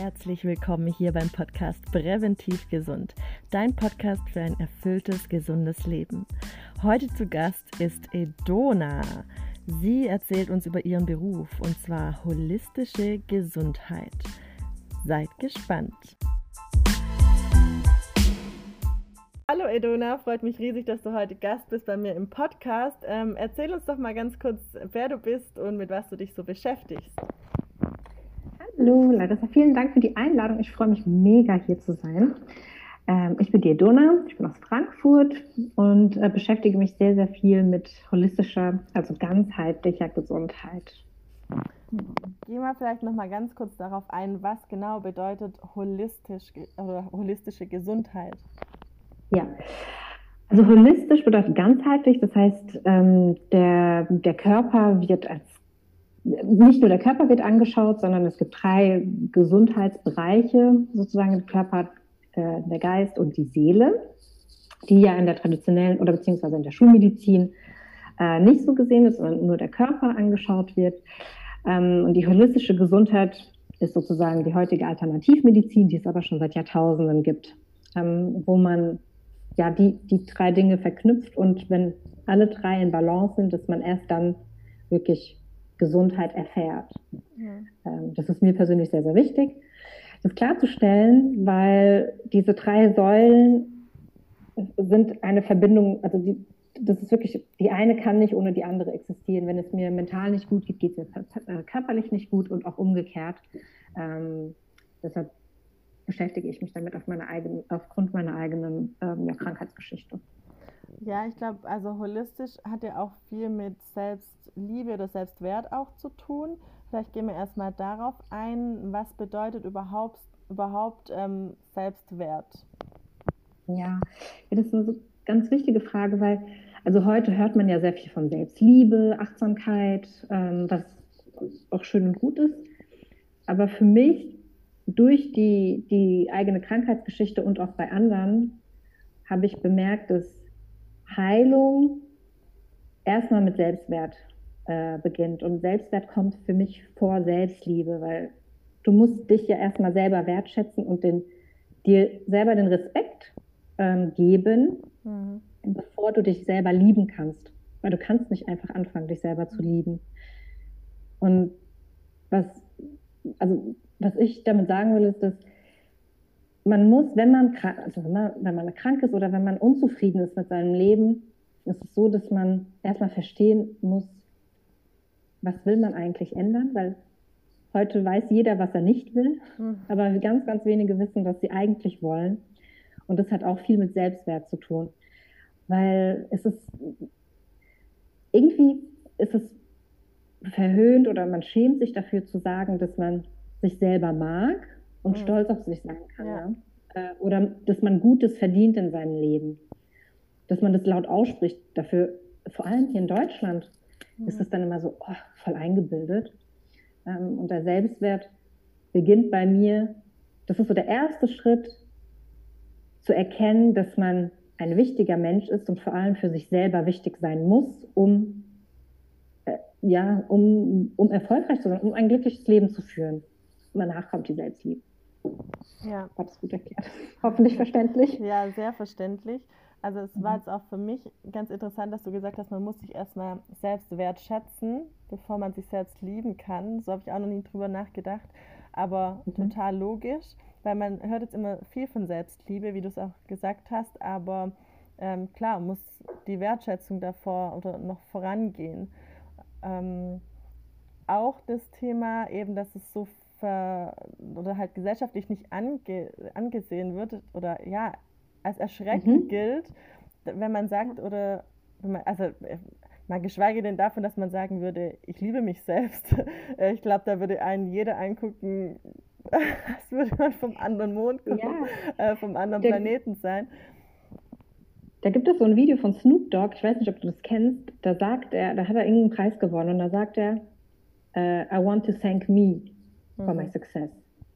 Herzlich willkommen hier beim Podcast Präventiv Gesund, dein Podcast für ein erfülltes, gesundes Leben. Heute zu Gast ist Edona. Sie erzählt uns über ihren Beruf und zwar holistische Gesundheit. Seid gespannt. Hallo Edona, freut mich riesig, dass du heute Gast bist bei mir im Podcast. Ähm, erzähl uns doch mal ganz kurz, wer du bist und mit was du dich so beschäftigst. Hallo Larissa, vielen Dank für die Einladung. Ich freue mich mega hier zu sein. Ähm, ich bin die Edona, ich bin aus Frankfurt und äh, beschäftige mich sehr, sehr viel mit holistischer, also ganzheitlicher Gesundheit. Gehen wir vielleicht noch mal ganz kurz darauf ein, was genau bedeutet holistisch oder holistische Gesundheit. Ja, also holistisch bedeutet ganzheitlich, das heißt, ähm, der, der Körper wird als, nicht nur der Körper wird angeschaut, sondern es gibt drei Gesundheitsbereiche, sozusagen der Körper, äh, der Geist und die Seele, die ja in der traditionellen oder beziehungsweise in der Schulmedizin äh, nicht so gesehen ist, sondern nur der Körper angeschaut wird. Ähm, und die holistische Gesundheit ist sozusagen die heutige Alternativmedizin, die es aber schon seit Jahrtausenden gibt, ähm, wo man ja, die, die drei Dinge verknüpft und wenn alle drei in Balance sind, dass man erst dann wirklich Gesundheit erfährt. Ja. Ähm, das ist mir persönlich sehr, sehr wichtig, das klarzustellen, weil diese drei Säulen sind eine Verbindung, also die, das ist wirklich, die eine kann nicht ohne die andere existieren. Wenn es mir mental nicht gut geht, geht es mir körperlich nicht gut und auch umgekehrt. Ähm, deshalb beschäftige ich mich damit auf meine eigene, aufgrund meiner eigenen ähm, ja, Krankheitsgeschichte. Ja, ich glaube, also holistisch hat ja auch viel mit Selbstliebe oder Selbstwert auch zu tun. Vielleicht gehen wir erstmal darauf ein, was bedeutet überhaupt, überhaupt ähm, Selbstwert? Ja, das ist eine ganz wichtige Frage, weil also heute hört man ja sehr viel von Selbstliebe, Achtsamkeit, ähm, was auch schön und gut ist. Aber für mich durch die, die eigene Krankheitsgeschichte und auch bei anderen habe ich bemerkt, dass Heilung erstmal mit Selbstwert äh, beginnt. Und Selbstwert kommt für mich vor Selbstliebe, weil du musst dich ja erstmal selber wertschätzen und den, dir selber den Respekt ähm, geben, mhm. bevor du dich selber lieben kannst. Weil du kannst nicht einfach anfangen, dich selber zu lieben. Und was, also was ich damit sagen will, ist, dass man muss, wenn man, also wenn man, wenn man krank ist oder wenn man unzufrieden ist mit seinem Leben, ist es so, dass man erstmal verstehen muss, was will man eigentlich ändern, weil heute weiß jeder, was er nicht will, mhm. aber ganz, ganz wenige wissen, was sie eigentlich wollen. Und das hat auch viel mit Selbstwert zu tun, weil es ist irgendwie ist es verhöhnt oder man schämt sich dafür zu sagen, dass man sich selber mag und mhm. stolz auf sich sein kann. Ja. Ja? Äh, oder dass man Gutes verdient in seinem Leben. Dass man das laut ausspricht. Dafür, vor allem hier in Deutschland, mhm. ist es dann immer so oh, voll eingebildet. Ähm, und der Selbstwert beginnt bei mir, das ist so der erste Schritt, zu erkennen, dass man ein wichtiger Mensch ist und vor allem für sich selber wichtig sein muss, um, äh, ja, um, um erfolgreich zu sein, um ein glückliches Leben zu führen danach kommt die Selbstliebe. Ja. War das gut erklärt? Hoffentlich verständlich. Ja, sehr verständlich. Also es war jetzt auch für mich ganz interessant, dass du gesagt hast, man muss sich erstmal selbst wertschätzen, bevor man sich selbst lieben kann. So habe ich auch noch nie drüber nachgedacht, aber mhm. total logisch, weil man hört jetzt immer viel von Selbstliebe, wie du es auch gesagt hast, aber ähm, klar muss die Wertschätzung davor oder noch vorangehen. Ähm, auch das Thema eben, dass es so ver oder halt gesellschaftlich nicht ange angesehen wird oder ja, als erschreckend mhm. gilt, wenn man sagt oder man, also äh, mal geschweige denn davon, dass man sagen würde, ich liebe mich selbst. Äh, ich glaube, da würde einen jeder angucken, als würde man vom anderen Mond kommen, ja. äh, vom anderen Der, Planeten sein. Da gibt es so ein Video von Snoop Dogg, ich weiß nicht, ob du das kennst, da sagt er, da hat er irgendeinen Preis gewonnen und da sagt er, uh, I want to thank me for my mhm. success.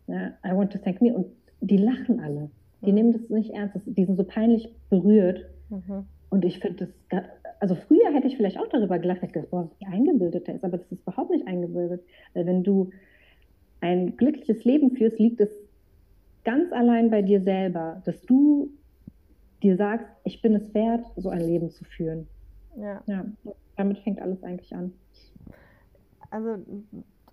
Ja, I want to thank me. Und die lachen alle. Die mhm. nehmen das nicht ernst. Die sind so peinlich berührt. Mhm. Und ich finde das, also früher hätte ich vielleicht auch darüber gelacht, ich gedacht, boah, wie eingebildet der ist, aber das ist überhaupt nicht eingebildet. Weil wenn du ein glückliches Leben führst, liegt es ganz allein bei dir selber, dass du dir sagst, ich bin es wert, so ein Leben zu führen. Ja. ja damit fängt alles eigentlich an. Also,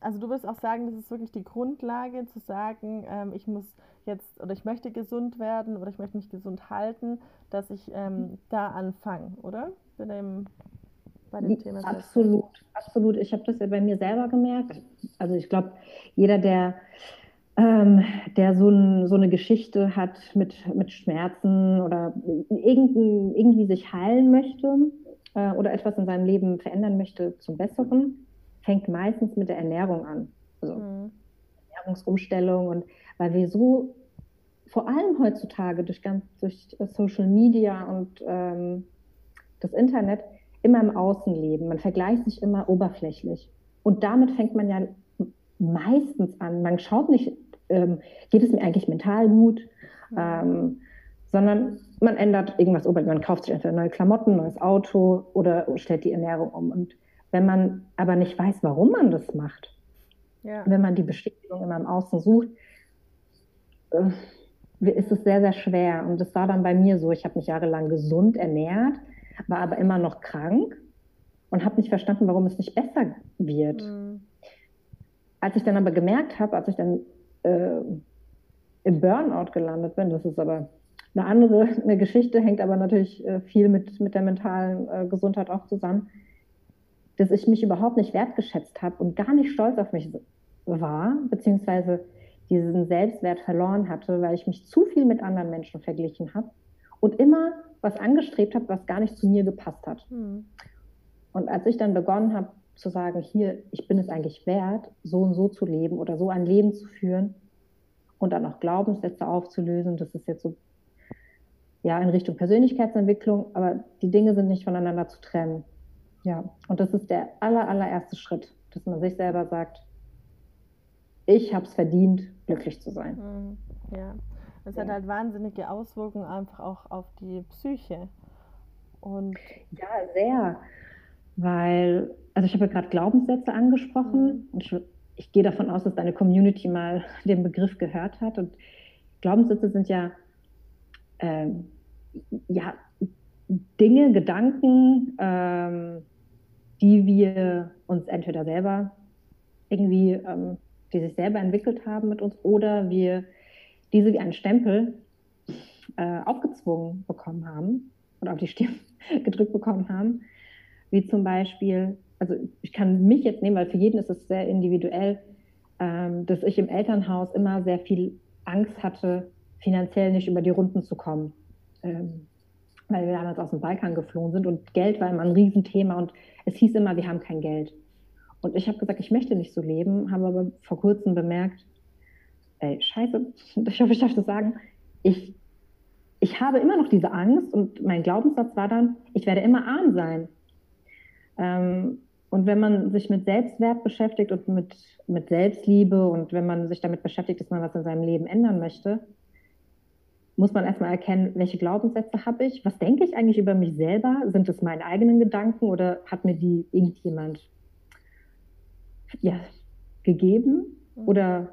also du wirst auch sagen, das ist wirklich die Grundlage zu sagen, ähm, ich muss jetzt oder ich möchte gesund werden oder ich möchte mich gesund halten, dass ich ähm, da anfange, oder? Bei dem, bei dem Thema. Absolut, absolut. Ich habe das ja bei mir selber gemerkt. Also ich glaube, jeder, der ähm, der so, ein, so, eine Geschichte hat mit, mit Schmerzen oder irgendwie sich heilen möchte äh, oder etwas in seinem Leben verändern möchte zum Besseren, fängt meistens mit der Ernährung an. Also mhm. Ernährungsumstellung und weil wir so vor allem heutzutage durch ganz durch Social Media und ähm, das Internet immer im Außen leben. Man vergleicht sich immer oberflächlich. Und damit fängt man ja meistens an. Man schaut nicht ähm, geht es mir eigentlich mental gut, mhm. ähm, sondern man ändert irgendwas oben. Man kauft sich entweder neue Klamotten, neues Auto oder stellt die Ernährung um. Und wenn man aber nicht weiß, warum man das macht, ja. wenn man die Bestätigung immer im Außen sucht, äh, ist es sehr, sehr schwer. Und das war dann bei mir so. Ich habe mich jahrelang gesund ernährt, war aber immer noch krank und habe nicht verstanden, warum es nicht besser wird. Mhm. Als ich dann aber gemerkt habe, als ich dann äh, im Burnout gelandet bin. Das ist aber eine andere eine Geschichte, hängt aber natürlich äh, viel mit, mit der mentalen äh, Gesundheit auch zusammen, dass ich mich überhaupt nicht wertgeschätzt habe und gar nicht stolz auf mich war, beziehungsweise diesen Selbstwert verloren hatte, weil ich mich zu viel mit anderen Menschen verglichen habe und immer was angestrebt habe, was gar nicht zu mir gepasst hat. Mhm. Und als ich dann begonnen habe, zu sagen, hier, ich bin es eigentlich wert, so und so zu leben oder so ein Leben zu führen und dann auch Glaubenssätze aufzulösen. Das ist jetzt so, ja, in Richtung Persönlichkeitsentwicklung, aber die Dinge sind nicht voneinander zu trennen. Ja, und das ist der aller, allererste Schritt, dass man sich selber sagt, ich habe es verdient, glücklich zu sein. Mhm, ja, es ja. hat halt wahnsinnige Auswirkungen einfach auch auf die Psyche. Und ja, sehr, weil also ich habe ja gerade Glaubenssätze angesprochen mhm. und ich, ich, gehe davon aus, dass deine Community mal den Begriff gehört hat. Und Glaubenssätze sind ja, ähm, ja Dinge, Gedanken, ähm, die wir uns entweder selber irgendwie, ähm, die sich selber entwickelt haben mit uns, oder wir diese wie einen Stempel äh, aufgezwungen bekommen haben oder auf die Stirn gedrückt bekommen haben, wie zum Beispiel also ich kann mich jetzt nehmen, weil für jeden ist es sehr individuell, ähm, dass ich im Elternhaus immer sehr viel Angst hatte, finanziell nicht über die Runden zu kommen. Ähm, weil wir damals aus dem Balkan geflohen sind und Geld war immer ein Riesenthema und es hieß immer, wir haben kein Geld. Und ich habe gesagt, ich möchte nicht so leben, habe aber vor kurzem bemerkt, ey, scheiße, ich hoffe, ich darf das sagen, ich, ich habe immer noch diese Angst und mein Glaubenssatz war dann, ich werde immer arm sein. Ähm, und wenn man sich mit Selbstwert beschäftigt und mit, mit Selbstliebe und wenn man sich damit beschäftigt, dass man was in seinem Leben ändern möchte, muss man erstmal erkennen, welche Glaubenssätze habe ich, was denke ich eigentlich über mich selber, sind es meine eigenen Gedanken oder hat mir die irgendjemand ja, gegeben oder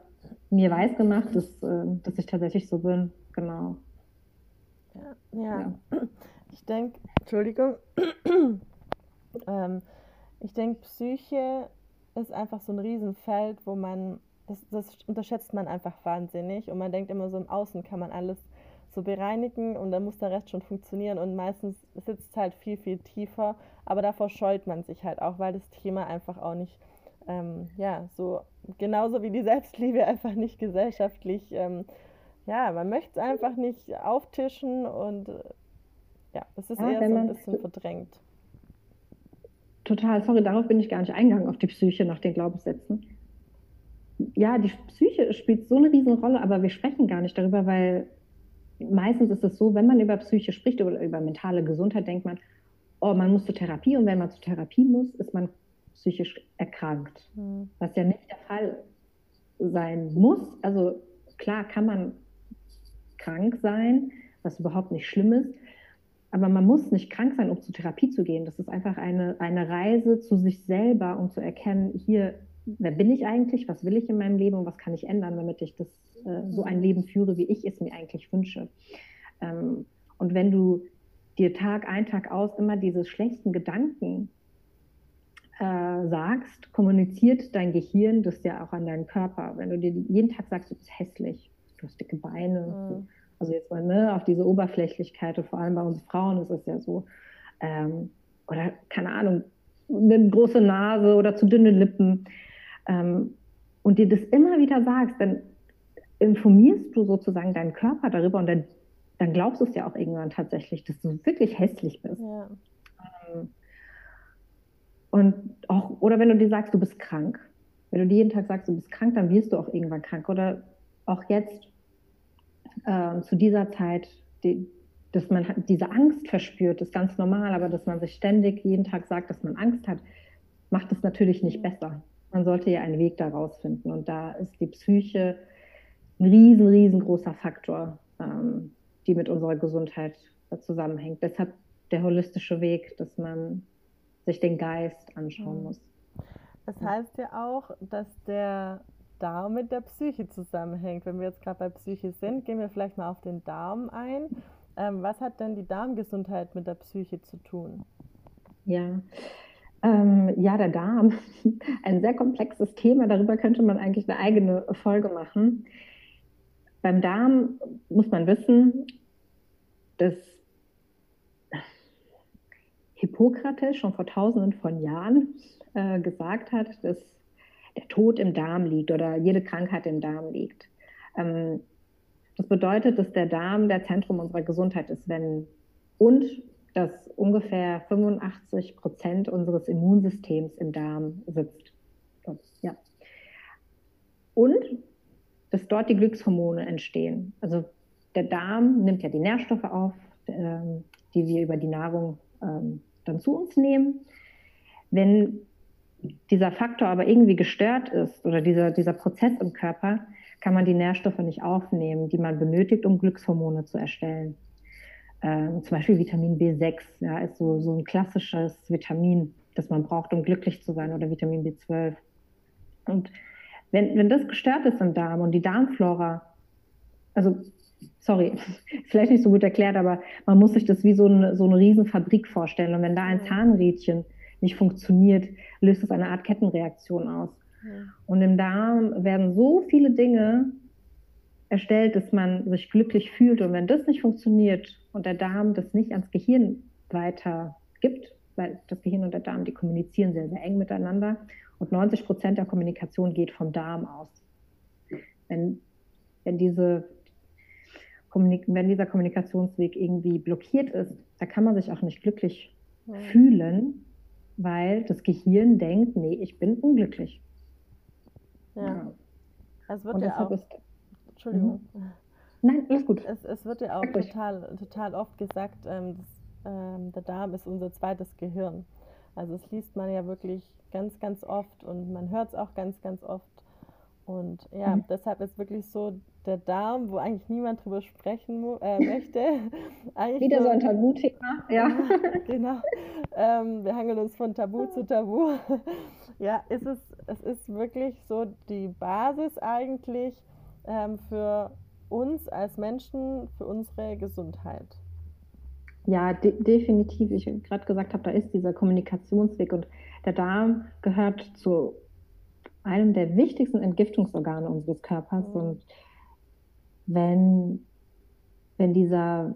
mir weiß gemacht, dass, äh, dass ich tatsächlich so bin. Genau. Ja, ja. ja. ich denke, Entschuldigung, ähm, ich denke, Psyche ist einfach so ein Riesenfeld, wo man, das, das unterschätzt man einfach wahnsinnig und man denkt immer so im Außen kann man alles so bereinigen und dann muss der Rest schon funktionieren und meistens sitzt es halt viel, viel tiefer, aber davor scheut man sich halt auch, weil das Thema einfach auch nicht, ähm, ja, so genauso wie die Selbstliebe einfach nicht gesellschaftlich, ähm, ja, man möchte es einfach nicht auftischen und ja, es ist ja, eher so ein bisschen verdrängt. Total, sorry, darauf bin ich gar nicht eingegangen, auf die Psyche nach den Glaubenssätzen. Ja, die Psyche spielt so eine Riesenrolle, aber wir sprechen gar nicht darüber, weil meistens ist es so, wenn man über Psyche spricht oder über mentale Gesundheit, denkt man, oh, man muss zur Therapie und wenn man zur Therapie muss, ist man psychisch erkrankt. Mhm. Was ja nicht der Fall sein muss. Also klar kann man krank sein, was überhaupt nicht schlimm ist, aber man muss nicht krank sein, um zur Therapie zu gehen. Das ist einfach eine, eine Reise zu sich selber, um zu erkennen, hier, wer bin ich eigentlich, was will ich in meinem Leben und was kann ich ändern, damit ich das, äh, so ein Leben führe, wie ich es mir eigentlich wünsche. Ähm, und wenn du dir Tag ein, Tag aus immer diese schlechten Gedanken äh, sagst, kommuniziert dein Gehirn das ja auch an deinen Körper. Wenn du dir jeden Tag sagst, du bist hässlich, du hast dicke Beine, mhm. also jetzt mal ne, auf diese Oberflächlichkeit, vor allem bei uns Frauen ist es ja so, ähm, oder keine Ahnung, eine große Nase oder zu dünne Lippen ähm, und dir das immer wieder sagst, dann informierst du sozusagen deinen Körper darüber und dann, dann glaubst du es ja auch irgendwann tatsächlich, dass du wirklich hässlich bist. Ja. Ähm, und auch, oder wenn du dir sagst, du bist krank. Wenn du dir jeden Tag sagst, du bist krank, dann wirst du auch irgendwann krank. Oder auch jetzt äh, zu dieser Zeit, die, dass man diese Angst verspürt, ist ganz normal, aber dass man sich ständig jeden Tag sagt, dass man Angst hat, macht es natürlich nicht besser. Man sollte ja einen Weg daraus finden. Und da ist die Psyche ein riesen, riesengroßer Faktor, ähm, die mit unserer Gesundheit zusammenhängt. Deshalb der holistische Weg, dass man sich den Geist anschauen mhm. muss. Das heißt ja auch, dass der Darm mit der Psyche zusammenhängt. Wenn wir jetzt gerade bei Psyche sind, gehen wir vielleicht mal auf den Darm ein. Ähm, was hat denn die Darmgesundheit mit der Psyche zu tun? Ja, ähm, ja, der Darm, ein sehr komplexes Thema. Darüber könnte man eigentlich eine eigene Folge machen. Beim Darm muss man wissen, dass Hippokrates schon vor tausenden von Jahren äh, gesagt hat, dass der Tod im Darm liegt oder jede Krankheit im Darm liegt. Ähm, das bedeutet, dass der Darm der Zentrum unserer Gesundheit ist, wenn und dass ungefähr 85 Prozent unseres Immunsystems im Darm sitzt. Ja. Und dass dort die Glückshormone entstehen. Also der Darm nimmt ja die Nährstoffe auf, ähm, die wir über die Nahrung ähm, dann zu uns nehmen. Wenn dieser Faktor aber irgendwie gestört ist oder dieser, dieser Prozess im Körper, kann man die Nährstoffe nicht aufnehmen, die man benötigt, um Glückshormone zu erstellen. Ähm, zum Beispiel Vitamin B6 ja, ist so, so ein klassisches Vitamin, das man braucht, um glücklich zu sein, oder Vitamin B12. Und wenn, wenn das gestört ist im Darm und die Darmflora, also sorry, vielleicht nicht so gut erklärt, aber man muss sich das wie so eine, so eine Riesenfabrik vorstellen. Und wenn da ein Zahnrädchen nicht funktioniert, löst es eine Art Kettenreaktion aus. Ja. Und im Darm werden so viele Dinge erstellt, dass man sich glücklich fühlt. Und wenn das nicht funktioniert und der Darm das nicht ans Gehirn weitergibt, weil das Gehirn und der Darm, die kommunizieren sehr, sehr eng miteinander. Und 90 Prozent der Kommunikation geht vom Darm aus. Wenn, wenn diese wenn dieser Kommunikationsweg irgendwie blockiert ist, da kann man sich auch nicht glücklich ja. fühlen, weil das Gehirn denkt, nee, ich bin unglücklich. Ja. ja. Es wird Und ja auch, ist, Entschuldigung. Mhm. Nein, alles gut. Es, es wird ja auch total, total oft gesagt, ähm, ähm, der Darm ist unser zweites Gehirn. Also das liest man ja wirklich ganz, ganz oft und man hört es auch ganz, ganz oft. Und ja, mhm. deshalb ist wirklich so der Darm, wo eigentlich niemand drüber sprechen äh, möchte. Wieder so ein Tabuthema, ja. genau. Ähm, wir hangeln uns von Tabu zu Tabu. ja, ist es, es ist wirklich so die Basis eigentlich ähm, für uns als Menschen, für unsere Gesundheit. Ja, de definitiv. Ich gerade gesagt habe, da ist dieser Kommunikationsweg und der Darm gehört zu einem der wichtigsten Entgiftungsorgane unseres Körpers. Mhm. Und wenn, wenn dieser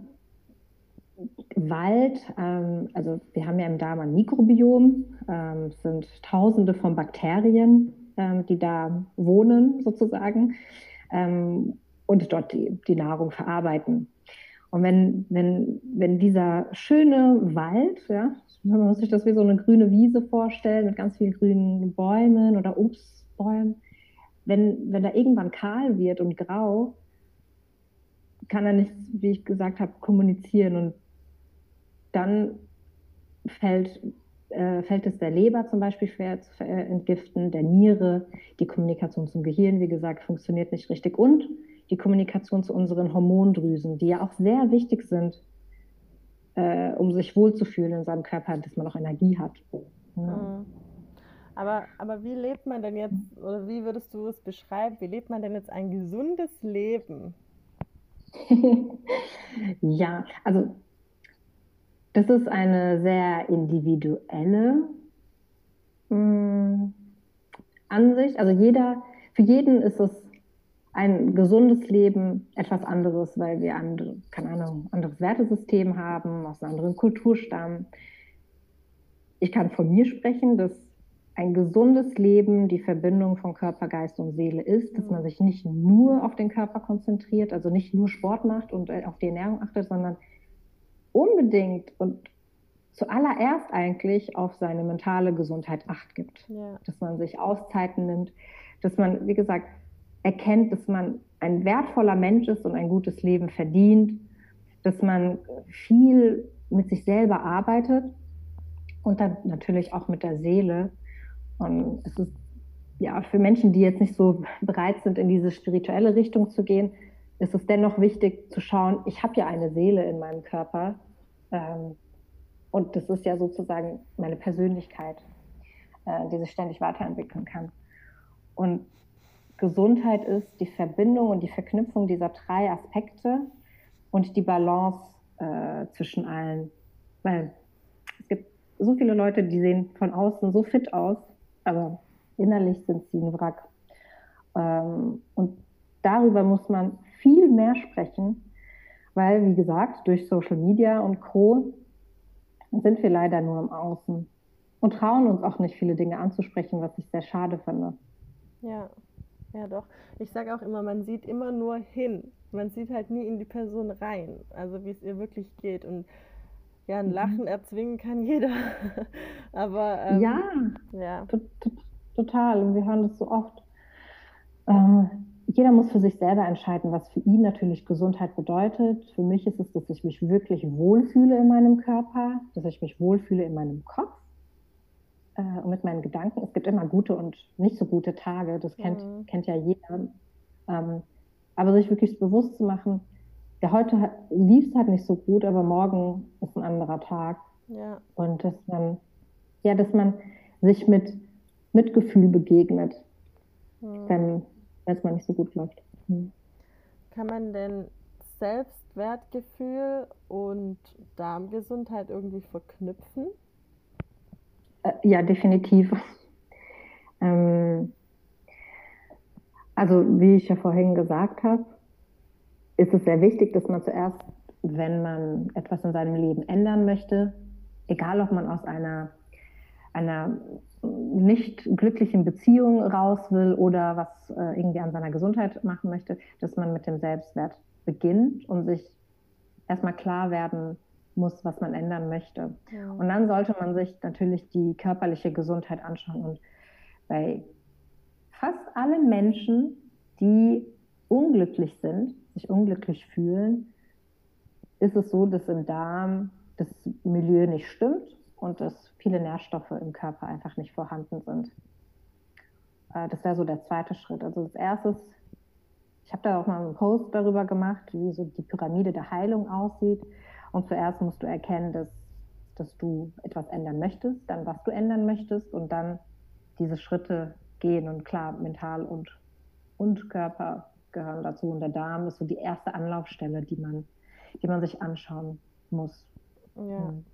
Wald, ähm, also wir haben ja im Darm ein Mikrobiom, ähm, es sind tausende von Bakterien, ähm, die da wohnen sozusagen ähm, und dort die, die Nahrung verarbeiten. Und wenn, wenn, wenn dieser schöne Wald, ja, man muss sich das wie so eine grüne Wiese vorstellen mit ganz vielen grünen Bäumen oder Obstbäumen, wenn, wenn da irgendwann kahl wird und grau, kann er nicht, wie ich gesagt habe, kommunizieren. Und dann fällt, äh, fällt es der Leber zum Beispiel schwer zu entgiften, der Niere, die Kommunikation zum Gehirn, wie gesagt, funktioniert nicht richtig. Und die Kommunikation zu unseren Hormondrüsen, die ja auch sehr wichtig sind, äh, um sich wohlzufühlen in seinem Körper, dass man auch Energie hat. Ja. Mhm. Aber, aber wie lebt man denn jetzt, oder wie würdest du es beschreiben, wie lebt man denn jetzt ein gesundes Leben? ja, also das ist eine sehr individuelle mh, hm, Ansicht. Also jeder, für jeden ist es ein gesundes Leben etwas anderes, weil wir andere, keine Ahnung, anderes Wertesystem haben, aus einer anderen Kultur stammen. Ich kann von mir sprechen, dass ein gesundes Leben die Verbindung von Körper, Geist und Seele ist, dass man sich nicht nur auf den Körper konzentriert, also nicht nur Sport macht und auf die Ernährung achtet, sondern unbedingt und zuallererst eigentlich auf seine mentale Gesundheit acht gibt. Ja. Dass man sich Auszeiten nimmt, dass man, wie gesagt, erkennt, dass man ein wertvoller Mensch ist und ein gutes Leben verdient, dass man viel mit sich selber arbeitet und dann natürlich auch mit der Seele. Und es ist ja für Menschen, die jetzt nicht so bereit sind, in diese spirituelle Richtung zu gehen, ist es dennoch wichtig zu schauen, ich habe ja eine Seele in meinem Körper. Ähm, und das ist ja sozusagen meine Persönlichkeit, äh, die sich ständig weiterentwickeln kann. Und Gesundheit ist die Verbindung und die Verknüpfung dieser drei Aspekte und die Balance äh, zwischen allen. Weil es gibt so viele Leute, die sehen von außen so fit aus, aber innerlich sind sie ein Wrack. Ähm, und darüber muss man viel mehr sprechen, weil, wie gesagt, durch Social Media und Co. sind wir leider nur im Außen und trauen uns auch nicht viele Dinge anzusprechen, was ich sehr schade finde. Ja. Ja, doch. Ich sage auch immer, man sieht immer nur hin. Man sieht halt nie in die Person rein, also wie es ihr wirklich geht. Und ja, ein mhm. Lachen erzwingen kann jeder. Aber ähm, ja, ja. total. Und wir hören das so oft. Ähm, jeder muss für sich selber entscheiden, was für ihn natürlich Gesundheit bedeutet. Für mich ist es, dass ich mich wirklich wohlfühle in meinem Körper, dass ich mich wohlfühle in meinem Kopf äh, und mit meinen Gedanken. Es gibt immer gute und nicht so gute Tage, das kennt, mhm. kennt ja jeder. Ähm, aber sich wirklich bewusst zu machen, ja, heute lief es halt nicht so gut, aber morgen ist ein anderer Tag. Ja. Und dass man, ja, dass man sich mit Mitgefühl begegnet, mhm. wenn es mal nicht so gut läuft. Mhm. Kann man denn Selbstwertgefühl und Darmgesundheit irgendwie verknüpfen? Äh, ja, definitiv. Ähm, also wie ich ja vorhin gesagt habe, ist es sehr wichtig, dass man zuerst, wenn man etwas in seinem Leben ändern möchte, egal ob man aus einer, einer nicht glücklichen Beziehung raus will oder was äh, irgendwie an seiner Gesundheit machen möchte, dass man mit dem Selbstwert beginnt und sich erstmal klar werden muss, was man ändern möchte. Ja. Und dann sollte man sich natürlich die körperliche Gesundheit anschauen. Und bei fast allen Menschen, die unglücklich sind, sich unglücklich fühlen, ist es so, dass im Darm das Milieu nicht stimmt und dass viele Nährstoffe im Körper einfach nicht vorhanden sind. Äh, das wäre so der zweite Schritt. Also das erste ist, ich habe da auch mal einen Post darüber gemacht, wie so die Pyramide der Heilung aussieht. Und zuerst musst du erkennen, dass, dass du etwas ändern möchtest, dann was du ändern möchtest und dann diese Schritte gehen. Und klar, mental und, und Körper gehören dazu. Und der Darm ist so die erste Anlaufstelle, die man, die man sich anschauen muss. Ja. Mhm.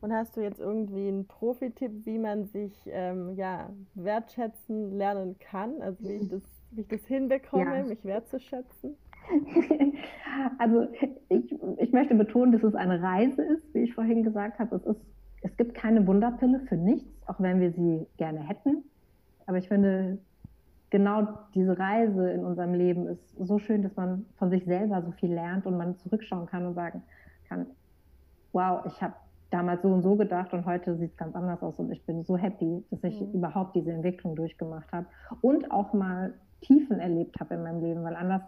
Und hast du jetzt irgendwie einen Profi-Tipp, wie man sich ähm, ja, wertschätzen lernen kann? Also wie ich das, wie ich das hinbekomme, ja. mich wertzuschätzen? also ich, ich möchte betonen, dass es eine Reise ist, wie ich vorhin gesagt habe. Es, ist, es gibt keine Wunderpille für nichts, auch wenn wir sie gerne hätten. Aber ich finde, genau diese Reise in unserem Leben ist so schön, dass man von sich selber so viel lernt und man zurückschauen kann und sagen kann, wow, ich habe damals so und so gedacht und heute sieht es ganz anders aus und ich bin so happy, dass ich mhm. überhaupt diese Entwicklung durchgemacht habe und auch mal Tiefen erlebt habe in meinem Leben, weil anders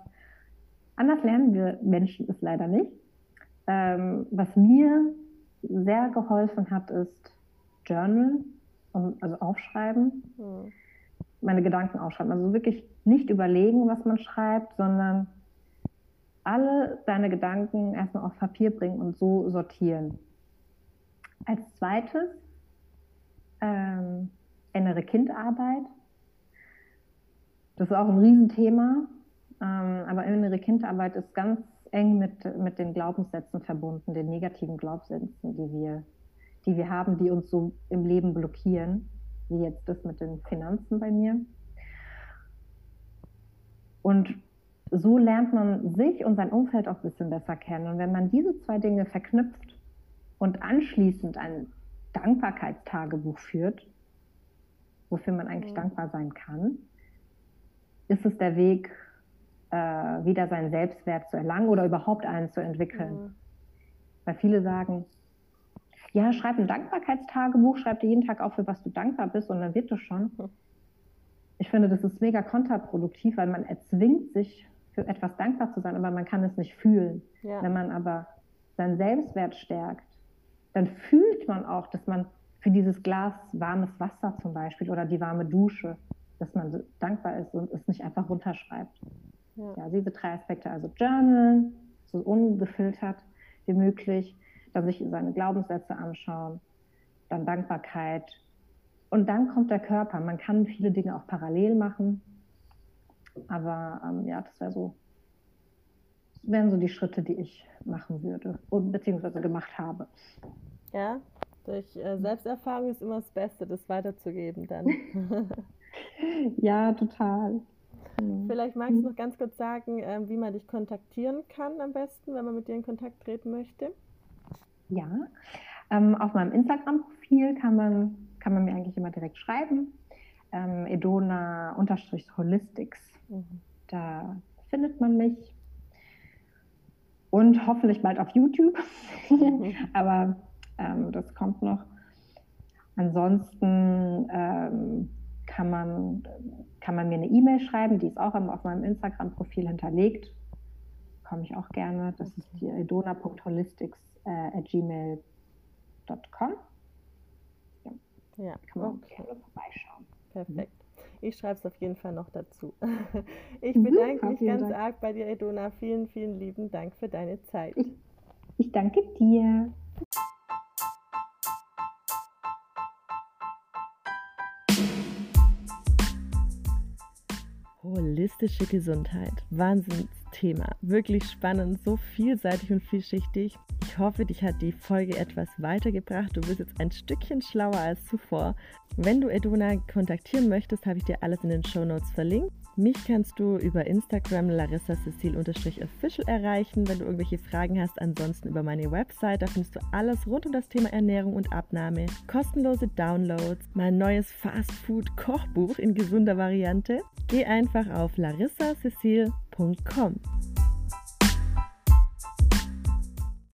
Anders lernen wir Menschen es leider nicht. Ähm, was mir sehr geholfen hat, ist Journal, also aufschreiben, mhm. meine Gedanken aufschreiben. Also wirklich nicht überlegen, was man schreibt, sondern alle seine Gedanken erstmal auf Papier bringen und so sortieren. Als zweites ähm, innere Kindarbeit. Das ist auch ein Riesenthema. Ähm, aber innere Kindarbeit ist ganz eng mit, mit den Glaubenssätzen verbunden, den negativen Glaubenssätzen, die wir, die wir haben, die uns so im Leben blockieren, wie jetzt das mit den Finanzen bei mir. Und so lernt man sich und sein Umfeld auch ein bisschen besser kennen. Und wenn man diese zwei Dinge verknüpft und anschließend ein Dankbarkeitstagebuch führt, wofür man eigentlich ja. dankbar sein kann, ist es der Weg, äh, wieder seinen Selbstwert zu erlangen oder überhaupt einen zu entwickeln. Ja. Weil viele sagen, ja, schreib ein Dankbarkeitstagebuch, schreib dir jeden Tag auf, für was du dankbar bist und dann wird das schon. Ich finde, das ist mega kontraproduktiv, weil man erzwingt sich für etwas dankbar zu sein, aber man kann es nicht fühlen. Ja. Wenn man aber seinen Selbstwert stärkt, dann fühlt man auch, dass man für dieses Glas warmes Wasser zum Beispiel oder die warme Dusche, dass man dankbar ist und es nicht einfach runterschreibt. Ja. ja diese drei Aspekte, also Journalen, so ungefiltert wie möglich, dann sich seine Glaubenssätze anschauen, dann Dankbarkeit und dann kommt der Körper. Man kann viele Dinge auch parallel machen, aber ähm, ja, das wäre so, wären so die Schritte, die ich machen würde und beziehungsweise gemacht habe. Ja, durch äh, Selbsterfahrung ist immer das Beste, das weiterzugeben dann. ja, total. Vielleicht magst du noch ganz kurz sagen, äh, wie man dich kontaktieren kann am besten, wenn man mit dir in Kontakt treten möchte. Ja, ähm, auf meinem Instagram-Profil kann man, kann man mir eigentlich immer direkt schreiben. Ähm, Edona-Holistics da findet man mich. Und hoffentlich bald auf YouTube. Aber ähm, das kommt noch. Ansonsten ähm, kann, man, kann man mir eine E-Mail schreiben, die ist auch auf meinem Instagram-Profil hinterlegt. Komme ich auch gerne. Das ist die edona.holistics.gmail.com. Äh, ja. ja, kann man okay. gerne vorbeischauen. Perfekt. Ich schreibe es auf jeden Fall noch dazu. Ich bedanke mich ganz Dank. arg bei dir, Edona. Vielen, vielen lieben Dank für deine Zeit. Ich, ich danke dir. Holistische Gesundheit. Wahnsinnsthema. Wirklich spannend, so vielseitig und vielschichtig. Ich hoffe, dich hat die Folge etwas weitergebracht. Du bist jetzt ein Stückchen schlauer als zuvor. Wenn du Eduna kontaktieren möchtest, habe ich dir alles in den Show Notes verlinkt. Mich kannst du über Instagram larissacecil-official erreichen, wenn du irgendwelche Fragen hast. Ansonsten über meine Website, da findest du alles rund um das Thema Ernährung und Abnahme, kostenlose Downloads, mein neues Fastfood-Kochbuch in gesunder Variante. Geh einfach auf larissacecil.com.